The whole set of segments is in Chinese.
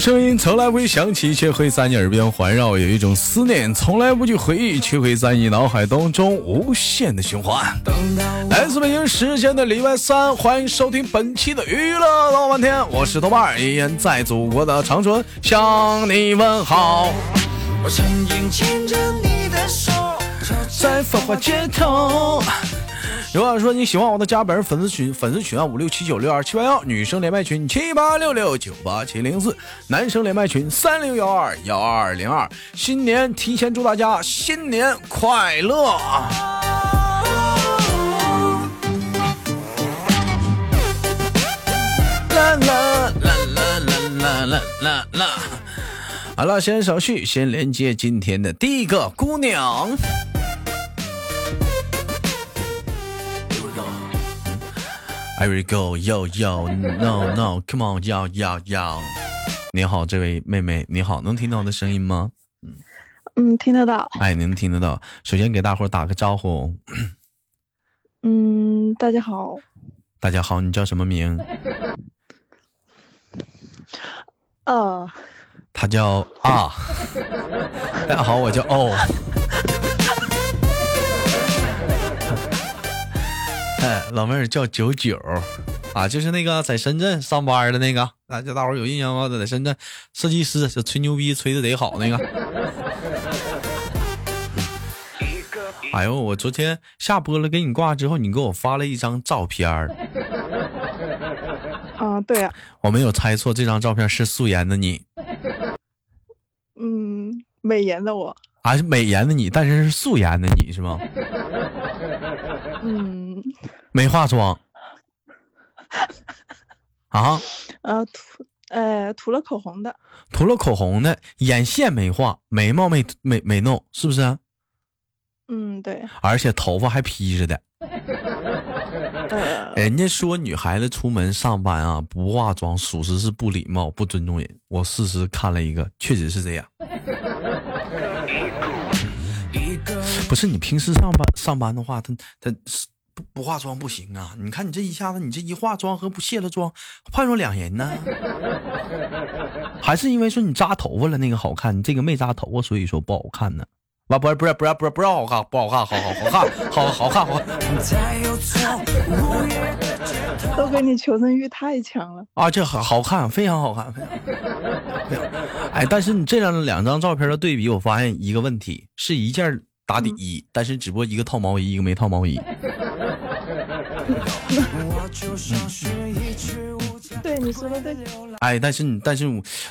声音从来不会响起，却会在你耳边环绕；有一种思念从来不去回忆，却会在你脑海当中无限的循环。来自北京时间的礼拜三，欢迎收听本期的娱乐老半天，我是豆瓣儿，依然在祖国的长春向你问好。我曾经牵着你的手，在繁华街头。如果说你喜欢我的，加本人粉丝群，粉丝群啊五六七九六二七八幺，女生连麦群七八六六九八七零四，男生连麦群三零幺二幺二零二。新年提前祝大家新年快乐！啦啦啦啦啦啦啦啦！好了，先手续，先连接今天的第一个姑娘。Will go yo yo no no come on yo yo yo。你好，这位妹妹，你好，能听到我的声音吗？嗯嗯，听得到。哎，能听得到。首先给大伙打个招呼。嗯，大家好。大家好，你叫什么名？啊。他叫啊。大 家好，我叫哦。哎，老妹儿叫九九，啊，就是那个在深圳上班的那个，啊，这大伙有印象吗？在深圳，设计师，这吹牛逼吹的贼好那个。哎呦，我昨天下播了，给你挂之后，你给我发了一张照片儿。啊，对啊。我没有猜错，这张照片是素颜的你。嗯，美颜的我。啊，是美颜的你，但是是素颜的你是吗？嗯。没化妆啊？呃，涂呃涂了口红的，涂了口红的，眼线没画，眉毛没没没弄，是不是？嗯，对。而且头发还披着的。人家说女孩子出门上班啊，不化妆属实是不礼貌、不尊重人。我事实看了一个，确实是这样。不是你平时上班上班的话，他他是。不化妆不行啊！你看你这一下子，你这一化妆和不卸了妆，判若两人呢。还是因为说你扎头发了那个好看，你这个没扎头发，所以说不好看呢。啊，不是不是不是不是不是好看，不好看，好好好看，好好看好。都给你求生欲太强了啊！这好好看，非常好看，哎，但是你这样的两张照片的对比，我发现一个问题，是一件打底衣，但是只不过一个套毛衣，一个没套毛衣。对你说的对，哎，但是你，但是，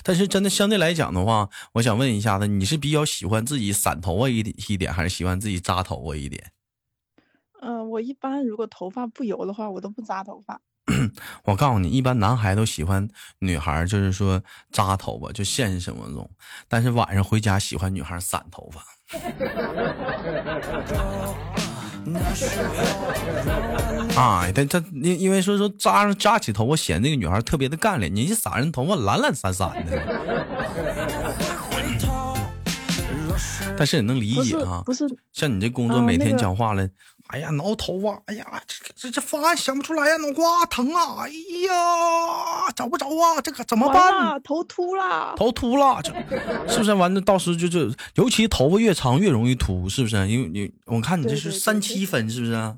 但是，真的相对来讲的话，我想问一下子，你是比较喜欢自己散头发一点一点，还是喜欢自己扎头发一点？嗯，我一般如果头发不油的话，我都不扎头发。我告诉你，一般男孩都喜欢女孩，就是说扎头发，就现实生活中，但是晚上回家喜欢女孩散头发。啊，但他因因为说说扎上扎起头发显那个女孩特别的干练，你一散人头发懒懒散散的。但是也能理解啊，不是像你这工作每天讲话了，哎呀挠头啊，哎呀这这这方案想不出来呀，脑瓜疼啊，哎呀找不着啊，这可怎么办？头秃了，头秃了，这是不是？完了到时就就尤其头发越长越容易秃，是不是？因为你我看你这是三七分，是不是？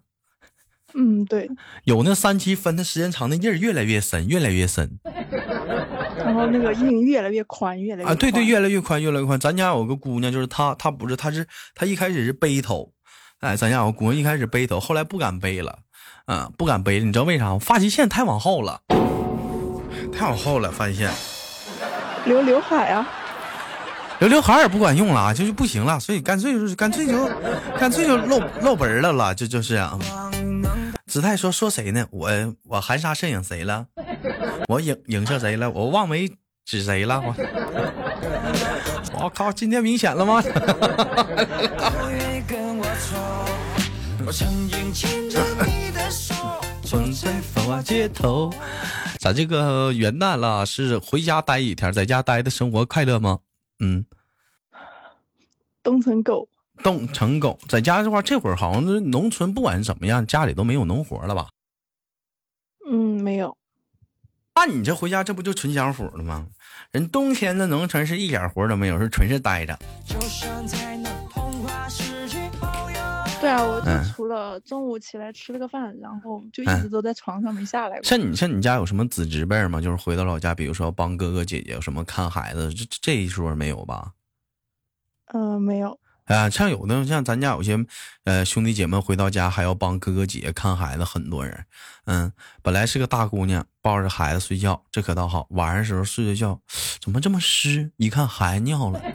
嗯，对。有那三七分，的时间长，那印儿越来越深，越来越深。然后那个印越来越宽，越来越啊，对对，越来越宽，越来越宽。咱家有个姑娘，就是她，她不是，她是她一开始是背头，哎，咱家有个姑娘一开始背头，后来不敢背了，嗯，不敢背了。你知道为啥？发际线太往后了，太往后了，发际线。留刘海啊？留刘海也不管用了，就是不行了，所以干脆就是干脆就干脆就露露本了了，就就是啊。子泰说说谁呢？我我含沙射影谁了？我影影射谁了？我望梅指谁了？我我靠！今天明显了吗？咱这个元旦了，是回家待一天，在家待的生活快乐吗？嗯，冻成狗。冻成狗，在家的话，这会儿好像是农村，不管是怎么样，家里都没有农活了吧？嗯，没有。那你这回家这不就纯享福了吗？人冬天的农村是一点活都没有，是纯是待着。对啊，我就除了中午起来吃了个饭，然后就一直都在床上没下来过。像你像你家有什么子侄辈吗？就是回到老家，比如说帮哥哥姐姐什么看孩子，这这一说没有吧？嗯，没有。啊，像有的像咱家有些，呃，兄弟姐妹回到家还要帮哥哥姐姐看孩子，很多人。嗯，本来是个大姑娘，抱着孩子睡觉，这可倒好，晚上时候睡着觉，怎么这么湿？一看孩子尿了。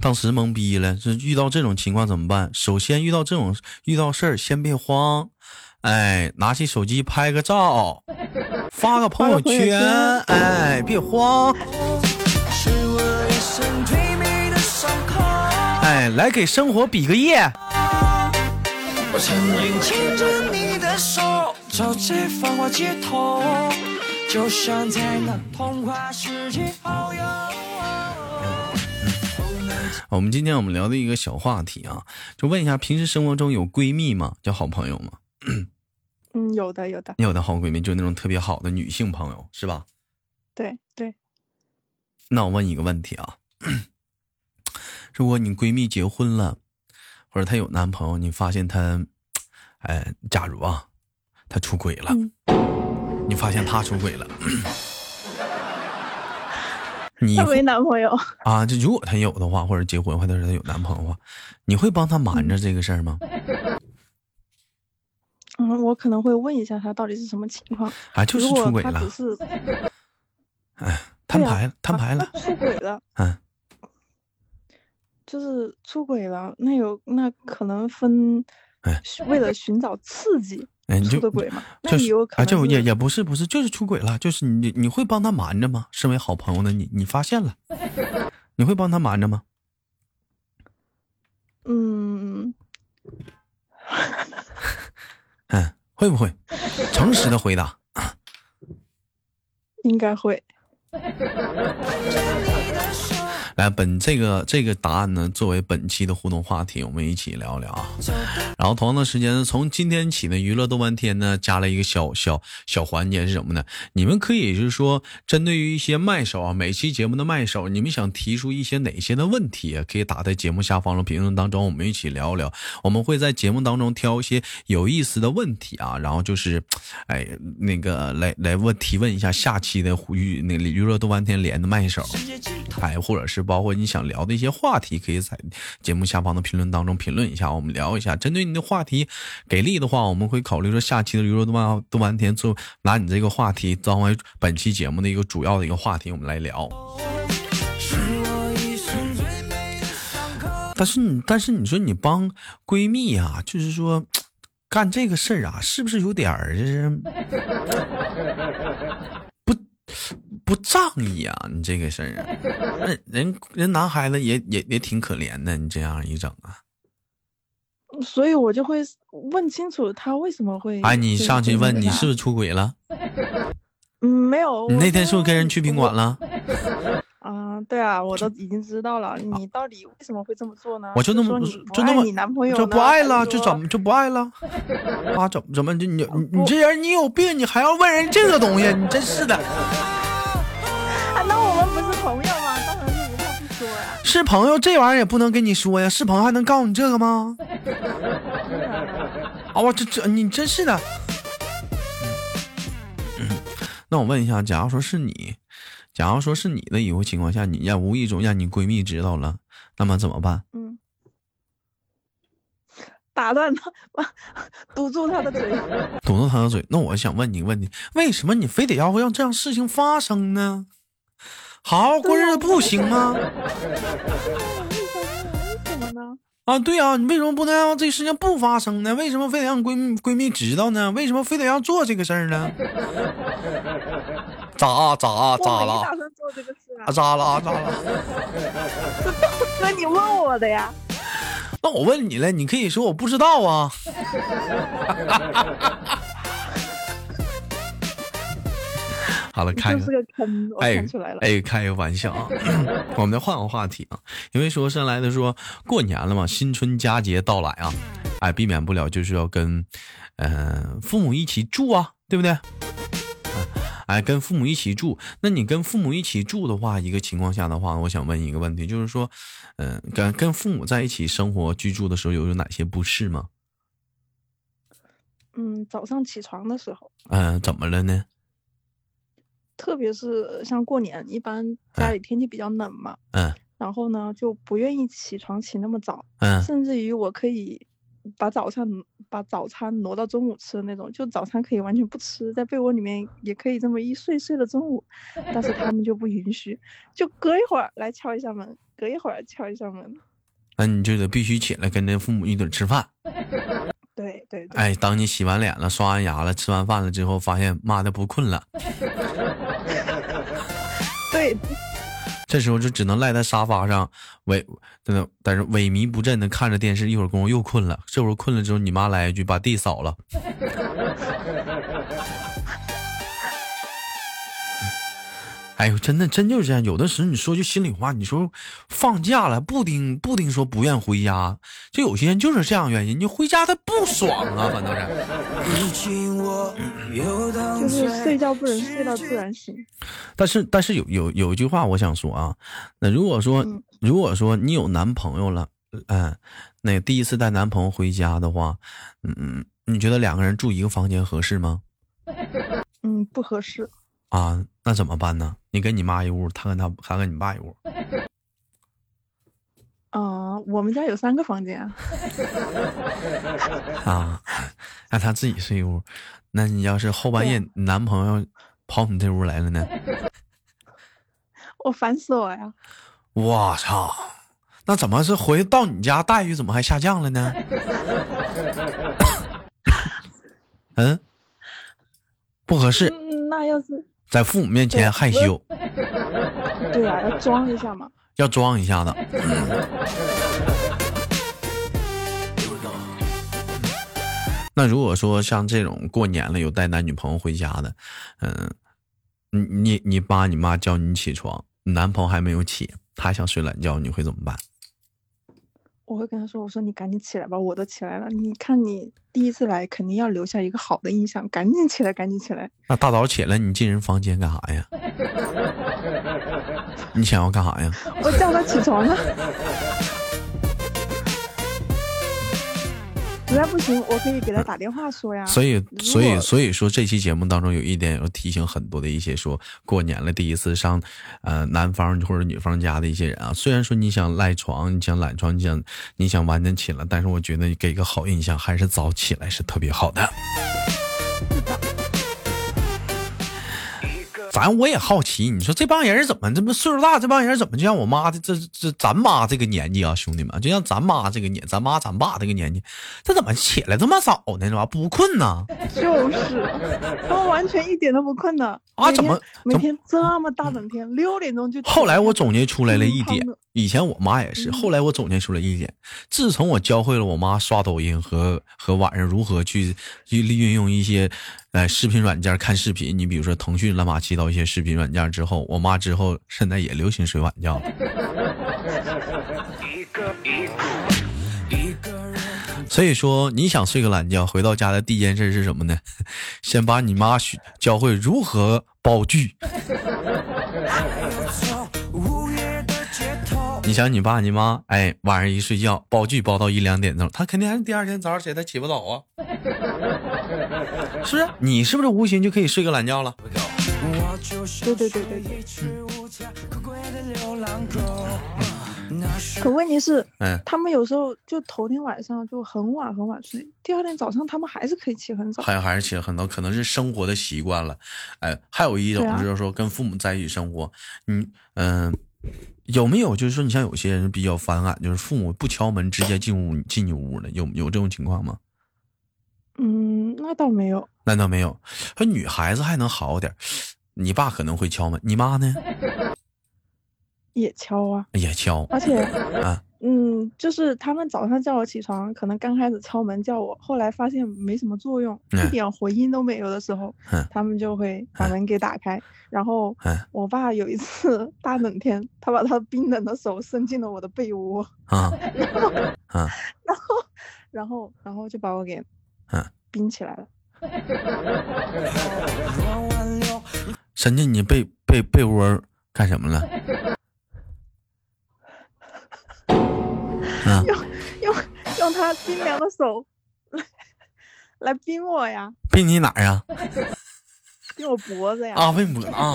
当时懵逼了，这遇到这种情况怎么办？首先遇到这种遇到事儿，先别慌，哎，拿起手机拍个照，发个朋友圈，哎，别慌，哎，来给生活比个耶。我曾经牵着你的手，走在繁华街头就像在那童话世界遨游。我们今天我们聊的一个小话题啊，就问一下，平时生活中有闺蜜吗？叫好朋友吗？嗯，有的，有的。你有的好闺蜜，就那种特别好的女性朋友，是吧？对对。那我问你一个问题啊，如果你闺蜜结婚了，或者她有男朋友，你发现她，哎，假如啊，她出轨了。你发现她出轨了，你他没男朋友啊？就如果她有的话，或者结婚或者是他有男朋友的话，你会帮她瞒着这个事儿吗？嗯，我可能会问一下他到底是什么情况啊？就是出轨了，哎，摊牌了，摊牌了，出轨了，嗯，就是出轨了，那有那可能分，哎，为了寻找刺激。哎，你就轨嘛？就是啊，就也也不是不是，就是出轨了。就是你你会帮他瞒着吗？身为好朋友的你，你发现了，你会帮他瞒着吗？嗯，嗯，会不会？诚实的回答。应该会。来，本这个这个答案呢，作为本期的互动话题，我们一起聊聊啊。然后同样的时间呢，从今天起呢，娱乐豆瓣天呢加了一个小小小环节是什么呢？你们可以就是说，针对于一些麦手啊，每期节目的麦手，你们想提出一些哪些的问题，可以打在节目下方的评论当中，我们一起聊聊。我们会在节目当中挑一些有意思的问题啊，然后就是，哎，那个来来问提问一下下期的娱那娱乐豆瓣天连的麦手，哎，或者是。包括你想聊的一些话题，可以在节目下方的评论当中评论一下，我们聊一下。针对你的话题给力的话，我们会考虑说下期的娱乐动漫动漫天做拿你这个话题作为本期节目的一个主要的一个话题，我们来聊。但是你，但是你说你帮闺蜜啊，就是说干这个事儿啊，是不是有点儿就是？不仗义啊！你这个事儿，那人人男孩子也也也挺可怜的。你这样一整啊，所以我就会问清楚他为什么会。哎，你上去问你是不是出轨了？嗯，没有。你那天是不是跟人去宾馆了？啊，对啊，我都已经知道了。你到底为什么会这么做呢？我就那么就那么你男朋友就不爱了，就怎么就不爱了？啊，怎么怎么就你你你这人你有病，你还要问人这个东西？你真是的。不是朋友吗？当然是无话不说呀。是朋友，这玩意儿也不能跟你说呀。是朋友还能告诉你这个吗？啊，我这这你真是的。嗯，那我问一下，假如说是你，假如说是你的以后情况下，你让无意中让你闺蜜知道了，那么怎么办？嗯，打断他，堵住他的嘴。堵住他的嘴。那我想问你个问题：为什么你非得要让这样事情发生呢？好好过日子不行吗？啊，对啊，你为什么不能让这事情不发生呢？为什么非得让闺蜜闺蜜知道呢？为什么非得要做这个事儿呢？咋咋咋了？啊咋了啊咋了？哥，你问我的呀？那我问你了，你可以说我不知道啊。好了，开个坑，哎哎，开个玩笑啊！我们再换个话题啊，因为说上来的说过年了嘛，新春佳节到来啊，哎，避免不了就是要跟，嗯，父母一起住啊，对不对？哎，跟父母一起住，那你跟父母一起住的话，一个情况下的话，我想问一个问题，就是说，嗯，跟跟父母在一起生活居住的时候，有有哪些不适吗？嗯，早上起床的时候。嗯，怎么了呢？特别是像过年，一般家里天气比较冷嘛。嗯。然后呢，就不愿意起床起那么早。嗯。甚至于我可以把早餐把早餐挪到中午吃的那种，就早餐可以完全不吃，在被窝里面也可以这么一睡睡到中午。但是他们就不允许，就隔一会儿来敲一下门，隔一会儿敲一下门。那你就得必须起来跟着父母一起吃饭。对对。哎，当你洗完脸了、刷完牙了、吃完饭了之后，发现妈的不困了。这时候就只能赖在沙发上，萎，真的，但是萎靡不振的看着电视，一会儿功夫又困了。这会儿困了之后，你妈来一句：“把地扫了。”哎呦，真的，真就是这样。有的时候你说句心里话，你说放假了，不丁不丁说不愿回家，就有些人就是这样原因。你回家他不爽啊，反正是。就是睡觉不能睡到自然醒。但是，但是有有有一句话我想说啊，那如果说如果说你有男朋友了，嗯，那第一次带男朋友回家的话，嗯嗯，你觉得两个人住一个房间合适吗？嗯，不合适。啊，那怎么办呢？你跟你妈一屋，他跟他，还跟你爸一屋。啊，我们家有三个房间。啊，让他自己睡一屋。那你要是后半夜男朋友跑你这屋来了呢？我烦死我呀！我操，那怎么是回到你家待遇怎么还下降了呢？嗯，不合适。那要是。在父母面前害羞，对啊，要装一下嘛，要装一下子。那如果说像这种过年了有带男女朋友回家的，嗯，你你你爸你妈叫你起床，你男朋友还没有起，他想睡懒觉，你会怎么办？我会跟他说：“我说你赶紧起来吧，我都起来了。你看你第一次来，肯定要留下一个好的印象，赶紧起来，赶紧起来。”那大早起来，你进人房间干啥呀？你想要干啥呀？我叫他起床了。实在不行，我可以给他打电话说呀。所以，所以，所以说，这期节目当中有一点要提醒很多的一些说过年了第一次上，呃，男方或者女方家的一些人啊。虽然说你想赖床，你想懒床，你想你想晚点起来，但是我觉得给个好印象，还是早起来是特别好的。咱我也好奇，你说这帮人怎么这么岁数大？这帮人怎么就像我妈的这这咱妈这个年纪啊，兄弟们，就像咱妈这个年，咱妈咱爸这个年纪，这怎么起来这么早呢？是吧？不困呢？就是，他们完全一点都不困呢。啊？怎么每天这么大冷天，六点钟就？后来我总结出来了一点，以前我妈也是。后来我总结出来一点，自从我教会了我妈刷抖音和和晚上如何去去运用一些。哎，视频软件看视频，你比如说腾讯乱码七糟一些视频软件之后，我妈之后现在也流行睡懒觉了。所以说，你想睡个懒觉，回到家的第一件事是什么呢？先把你妈学教会如何煲剧。你想你爸你妈，哎，晚上一睡觉煲剧煲到一两点钟，他肯定还是第二天早上起来他起不早啊。是你是不是无形就可以睡个懒觉了？对对对对对。可问题是，嗯，他们有时候就头天晚上就很晚很晚睡，第二天早上他们还是可以起很早。还还是起很早，可能是生活的习惯了。哎，还有一种就是说跟父母在一起生活，嗯嗯。有没有就是说，你像有些人比较反感，就是父母不敲门直接进屋进你屋的，有有这种情况吗？嗯，那倒没有，那倒没有。说女孩子还能好点，你爸可能会敲门，你妈呢？也敲啊，也敲，而且啊。嗯，就是他们早上叫我起床，可能刚开始敲门叫我，后来发现没什么作用，一点回音都没有的时候，他们就会把门给打开。然后我爸有一次大冷天，他把他冰冷的手伸进了我的被窝，然后，然后，然后然后就把我给嗯冰起来了。伸进你被被被窝干什么了？用用用他冰凉的手来来冰我呀？冰你哪儿呀？冰我脖子呀！啊，冰脖啊！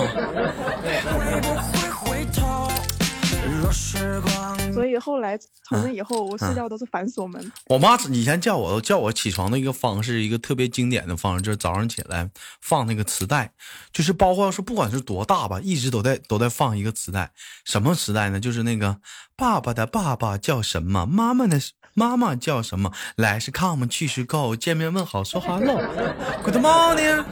所以后来从那以后，我睡觉都是反锁门。我妈以前叫我叫我起床的一个方式，一个特别经典的方式，就是早上起来放那个磁带，就是包括说不管是多大吧，一直都在都在放一个磁带。什么磁带呢？就是那个爸爸的爸爸叫什么，妈妈的妈妈叫什么，来是 come 去是 go，见面问好说 hello，good morning。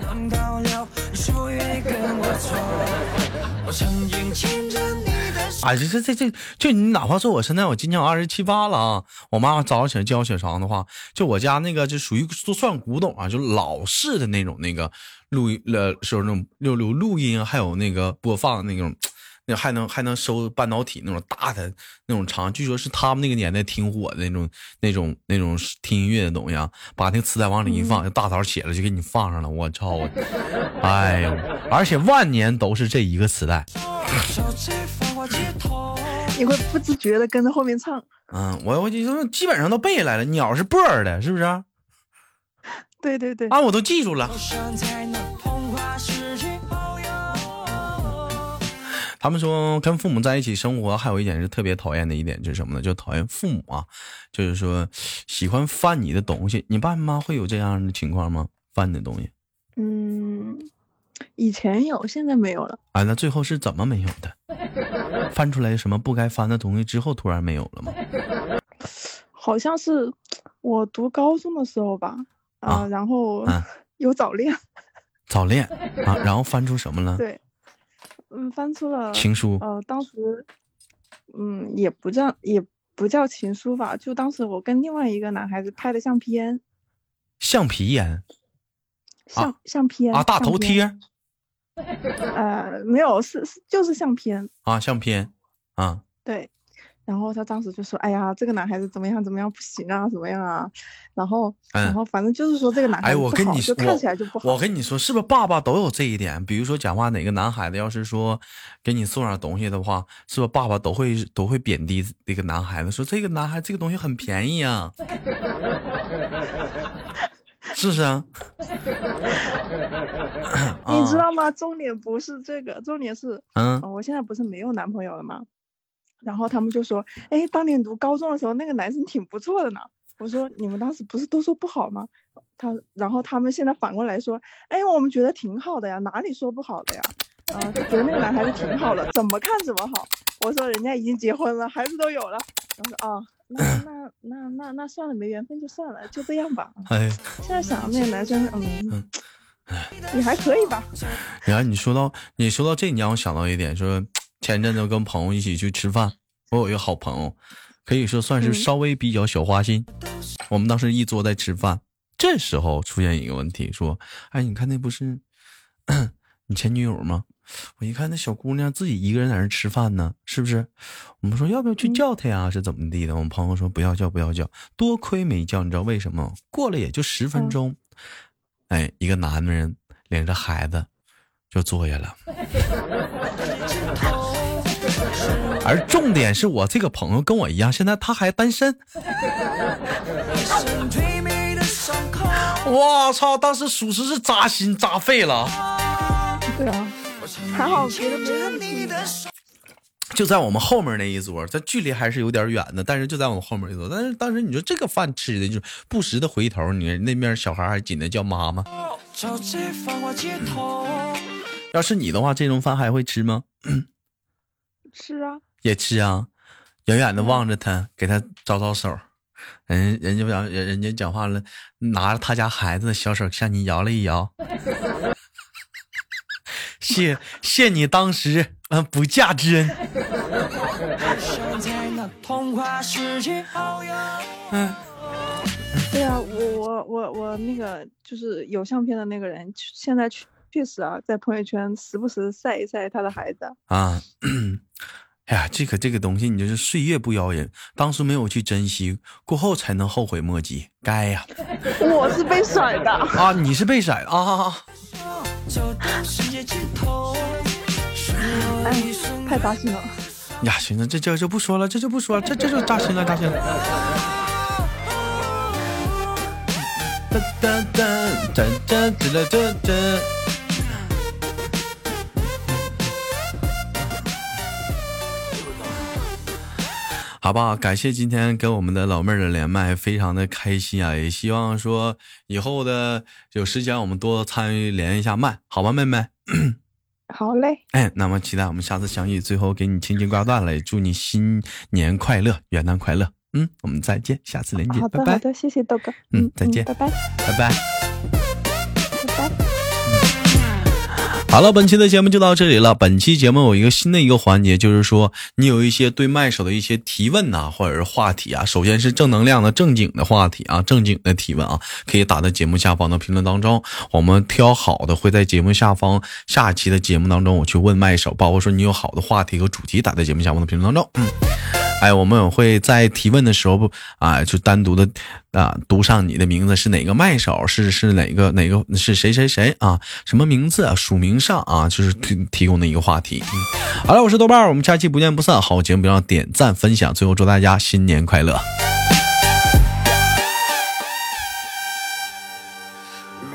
哎，这这这这，就你哪怕说我现在我今年我二十七八了啊，我妈早上起来叫我起床的话，就我家那个就属于都算古董啊，就老式的那种那个录音呃，是那种录录录音，还有那个播放那种，那还能还能收半导体那种大的那种长，据说是他们那个年代挺火的那种那种那种听音乐的东西啊，把那个磁带往里一放，就大早起来就给你放上了，我操！哎呦，而且万年都是这一个磁带。你会不自觉的跟着后面唱。嗯，我我就基本上都背下来了。鸟是波儿的，是不是？对对对。啊，我都记住了。他们说跟父母在一起生活，还有一点是特别讨厌的一点，就是什么呢？就讨厌父母啊，就是说喜欢翻你的东西。你爸妈会有这样的情况吗？翻你的东西？嗯。以前有，现在没有了。啊，那最后是怎么没有的？翻出来什么不该翻的东西之后，突然没有了吗？好像是我读高中的时候吧。啊，然后 有早恋。早恋 啊，然后翻出什么了？对，嗯，翻出了情书。呃，当时，嗯，也不叫也不叫情书吧，就当时我跟另外一个男孩子拍的相片。橡皮烟。相相片啊，大头贴，呃，没有，是是就是相片啊，相片啊，对，然后他当时就说，哎呀，这个男孩子怎么样怎么样不行啊，怎么样啊，然后然后反正就是说这个男孩子不好，就看起来就不好。我跟你说，是不是爸爸都有这一点？比如说讲话哪个男孩子要是说给你送点东西的话，是不是爸爸都会都会贬低这个男孩子，说这个男孩这个东西很便宜啊。是不是啊？你知道吗？重点不是这个，重点是，嗯，我现在不是没有男朋友了吗？然后他们就说，哎，当年读高中的时候，那个男生挺不错的呢。我说，你们当时不是都说不好吗？他，然后他们现在反过来说，哎，我们觉得挺好的呀，哪里说不好的呀？啊，就觉得那个男孩子挺好的，怎么看怎么好。我说，人家已经结婚了，孩子都有了。我说，啊。那那那那那算了，没缘分就算了，就这样吧。哎，现在想那个男生，嗯，也还可以吧。然后你说到你说到这，你让我想到一点，说前阵子跟朋友一起去吃饭，我有一个好朋友，可以说算是稍微比较小花心。我们当时一桌在吃饭，这时候出现一个问题，说，哎，你看那不是 你前女友吗？我一看那小姑娘自己一个人在那吃饭呢，是不是？我们说要不要去叫她呀？是怎么地的？我们朋友说不要叫，不要叫，多亏没叫，你知道为什么？过了也就十分钟，哎，一个男人领着孩子就坐下了。而重点是我这个朋友跟我一样，现在他还单身。我操！当时属实是扎心扎肺了。对啊。还好别的没认就在我们后面那一桌，这距离还是有点远的，但是就在我们后面一桌。但是当时你说这个饭吃的，就不时的回头，你那面小孩还紧的叫妈妈。要是你的话，这顿饭还会吃吗？吃啊，也吃啊，远远的望着他，给他招招手。人人家不讲，人家讲话了，拿着他家孩子的小手向你摇了一摇。谢谢你当时嗯不嫁之恩。嗯，对啊，我我我我那个就是有相片的那个人，现在确确实啊，在朋友圈时不时晒一晒他的孩子啊。哎呀，这个这个东西，你就是岁月不饶人，当时没有去珍惜，过后才能后悔莫及，该呀。我是被甩的啊，你是被甩的啊。哎，太扎心了。呀，行了，这这就不说了，这就不说了，这这就扎心了，扎心了。哒哒哒哒哒哒哒哒。好不好？感谢今天跟我们的老妹儿的连麦，非常的开心啊！也希望说以后的有时间我们多参与连一下麦，好吧，妹妹？好嘞。哎，那么期待我们下次相遇。最后给你轻轻挂断了，也祝你新年快乐，元旦快乐。嗯，我们再见，下次连接，拜拜。好的，谢谢豆哥。嗯，再见，拜拜，拜拜。好了，本期的节目就到这里了。本期节目有一个新的一个环节，就是说你有一些对麦手的一些提问呐，或者是话题啊。首先是正能量的、正经的话题啊，正经的提问啊，可以打在节目下方的评论当中，我们挑好的会在节目下方下期的节目当中我去问麦手，包括说你有好的话题和主题打在节目下方的评论当中。嗯。哎，我们会在提问的时候不啊，就单独的啊读上你的名字是哪个麦手，是是哪个哪个是谁谁谁啊？什么名字啊？署名上啊，就是提提供的一个话题。好了，我是豆瓣，我们下期不见不散。好节目不要点赞分享，最后祝大家新年快乐。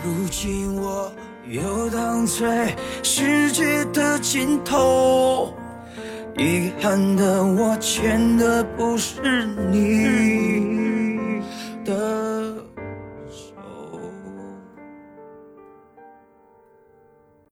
如今我游荡在世界的尽头。遗憾的我牵的不是你的